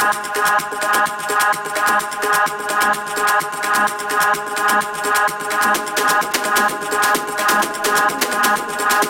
Thank you.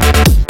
Thank